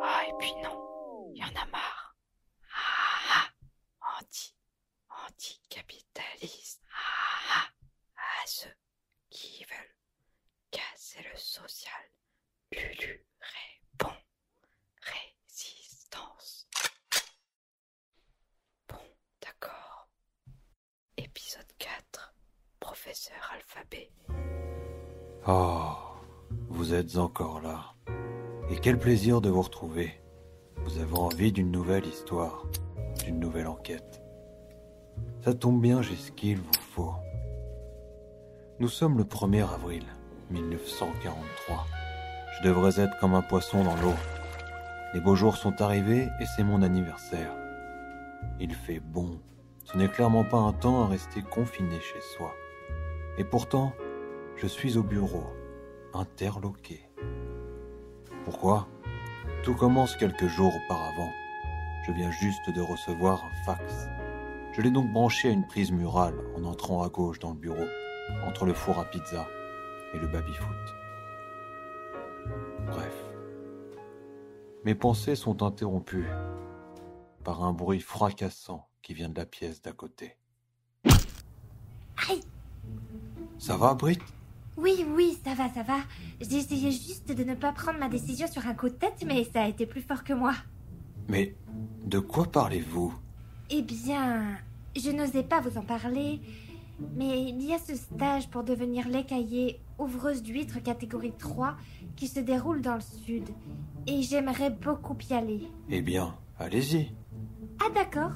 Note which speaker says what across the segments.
Speaker 1: Ah, et puis non, il y en a marre. Ah, ah, anti, anticapitaliste. Ah, ah, à ceux qui veulent casser le social. Lulu répond. Résistance. Bon, d'accord. Épisode 4. Professeur Alphabet.
Speaker 2: Oh, vous êtes encore là. Et quel plaisir de vous retrouver. Vous avez envie d'une nouvelle histoire, d'une nouvelle enquête. Ça tombe bien, j'ai ce qu'il vous faut. Nous sommes le 1er avril 1943. Je devrais être comme un poisson dans l'eau. Les beaux jours sont arrivés et c'est mon anniversaire. Il fait bon. Ce n'est clairement pas un temps à rester confiné chez soi. Et pourtant, je suis au bureau, interloqué. Pourquoi? Tout commence quelques jours auparavant. Je viens juste de recevoir un fax. Je l'ai donc branché à une prise murale en entrant à gauche dans le bureau, entre le four à pizza et le baby-foot. Bref. Mes pensées sont interrompues par un bruit fracassant qui vient de la pièce d'à côté.
Speaker 3: Aïe
Speaker 2: Ça va, Brit
Speaker 3: Oui, oui, ça va, ça va. J'essayais juste de ne pas prendre ma décision sur un coup de tête, mais ça a été plus fort que moi.
Speaker 2: Mais de quoi parlez-vous?
Speaker 3: Eh bien, je n'osais pas vous en parler, mais il y a ce stage pour devenir l'écaillé ouvreuse d'huîtres catégorie 3 qui se déroule dans le sud. Et j'aimerais beaucoup y aller.
Speaker 2: Eh bien, allez-y.
Speaker 3: Ah d'accord.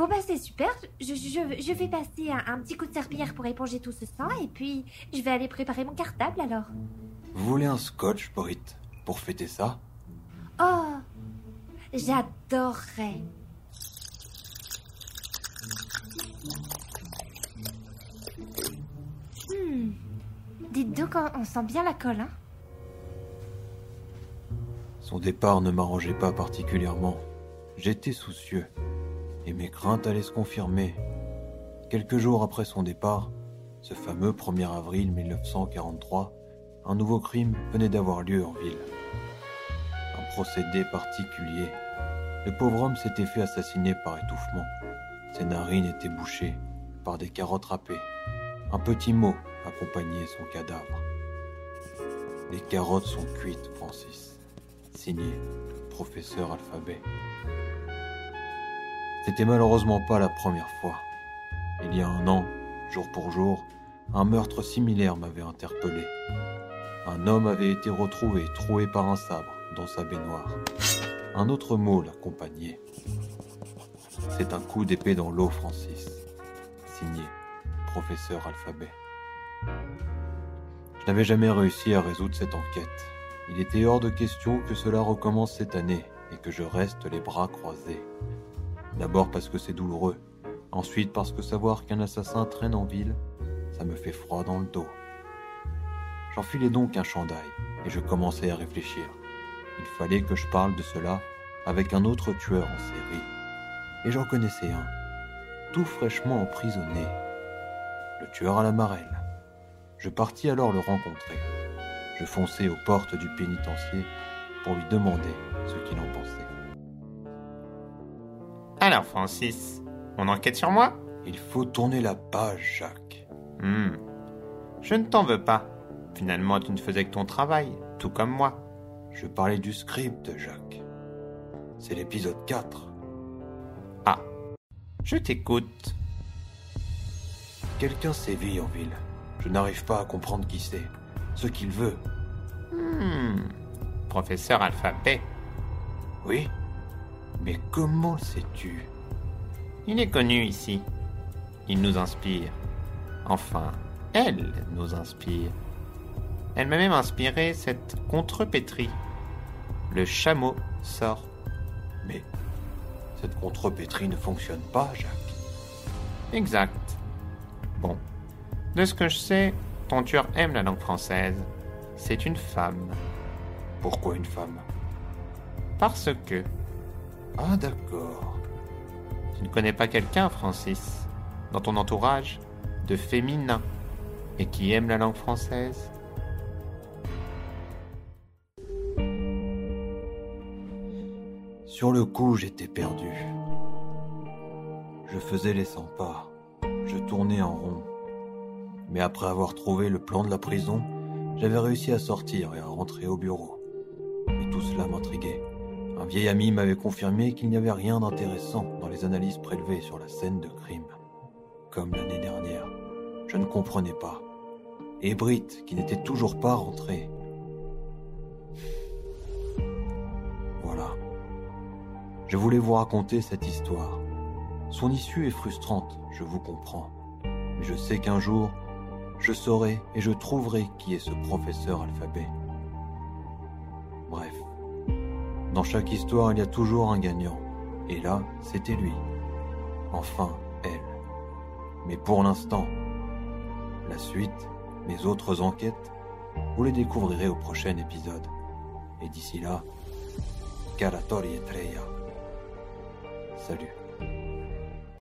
Speaker 3: Bon bah c'est super, je, je, je vais passer un, un petit coup de serpillière pour éponger tout ce sang et puis je vais aller préparer mon cartable alors.
Speaker 2: Vous voulez un scotch, Brit, pour fêter ça?
Speaker 3: Oh, j'adorerais. Hmm, dites donc, on, on sent bien la colle, hein
Speaker 2: Son départ ne m'arrangeait pas particulièrement. J'étais soucieux. Et mes craintes allaient se confirmer. Quelques jours après son départ, ce fameux 1er avril 1943, un nouveau crime venait d'avoir lieu en ville. Un procédé particulier. Le pauvre homme s'était fait assassiner par étouffement. Ses narines étaient bouchées par des carottes râpées. Un petit mot accompagnait son cadavre. Les carottes sont cuites, Francis. Signé Professeur Alphabet. C'était malheureusement pas la première fois. Il y a un an, jour pour jour, un meurtre similaire m'avait interpellé. Un homme avait été retrouvé troué par un sabre dans sa baignoire. Un autre mot l'accompagnait. C'est un coup d'épée dans l'eau, Francis. Signé Professeur Alphabet. Je n'avais jamais réussi à résoudre cette enquête. Il était hors de question que cela recommence cette année et que je reste les bras croisés. D'abord parce que c'est douloureux, ensuite parce que savoir qu'un assassin traîne en ville, ça me fait froid dans le dos. J'enfilai donc un chandail et je commençai à réfléchir. Il fallait que je parle de cela avec un autre tueur en série. Et j'en connaissais un, tout fraîchement emprisonné, le tueur à la marelle. Je partis alors le rencontrer. Je fonçai aux portes du pénitencier pour lui demander ce qu'il en pensait.
Speaker 4: Alors, Francis, on enquête sur moi
Speaker 2: Il faut tourner la page, Jacques.
Speaker 4: Hmm. Je ne t'en veux pas. Finalement, tu ne faisais que ton travail, tout comme moi.
Speaker 2: Je parlais du script, Jacques. C'est l'épisode 4.
Speaker 4: Ah, je t'écoute.
Speaker 2: Quelqu'un sévit en ville. Je n'arrive pas à comprendre qui c'est, ce qu'il veut.
Speaker 4: Hmm. Professeur Alphabet.
Speaker 2: Oui? Mais comment le sais-tu?
Speaker 4: Il est connu ici. Il nous inspire. Enfin, elle nous inspire. Elle m'a même inspiré cette contrepétrie. Le chameau sort.
Speaker 2: Mais cette contrepétrie ne fonctionne pas, Jacques.
Speaker 4: Exact. Bon. De ce que je sais, ton tueur aime la langue française. C'est une femme.
Speaker 2: Pourquoi une femme?
Speaker 4: Parce que
Speaker 2: ah d'accord.
Speaker 4: Tu ne connais pas quelqu'un, Francis, dans ton entourage, de féminin, et qui aime la langue française
Speaker 2: Sur le coup, j'étais perdu. Je faisais les 100 pas, je tournais en rond. Mais après avoir trouvé le plan de la prison, j'avais réussi à sortir et à rentrer au bureau. Mais tout cela m'intriguait. Un vieil ami m'avait confirmé qu'il n'y avait rien d'intéressant dans les analyses prélevées sur la scène de crime. Comme l'année dernière, je ne comprenais pas. Et Britt, qui n'était toujours pas rentrée. Voilà. Je voulais vous raconter cette histoire. Son issue est frustrante, je vous comprends. Mais je sais qu'un jour, je saurai et je trouverai qui est ce professeur alphabet. Bref. Dans chaque histoire, il y a toujours un gagnant. Et là, c'était lui. Enfin, elle. Mais pour l'instant, la suite, mes autres enquêtes, vous les découvrirez au prochain épisode. Et d'ici là, Calatori et Treya. Salut.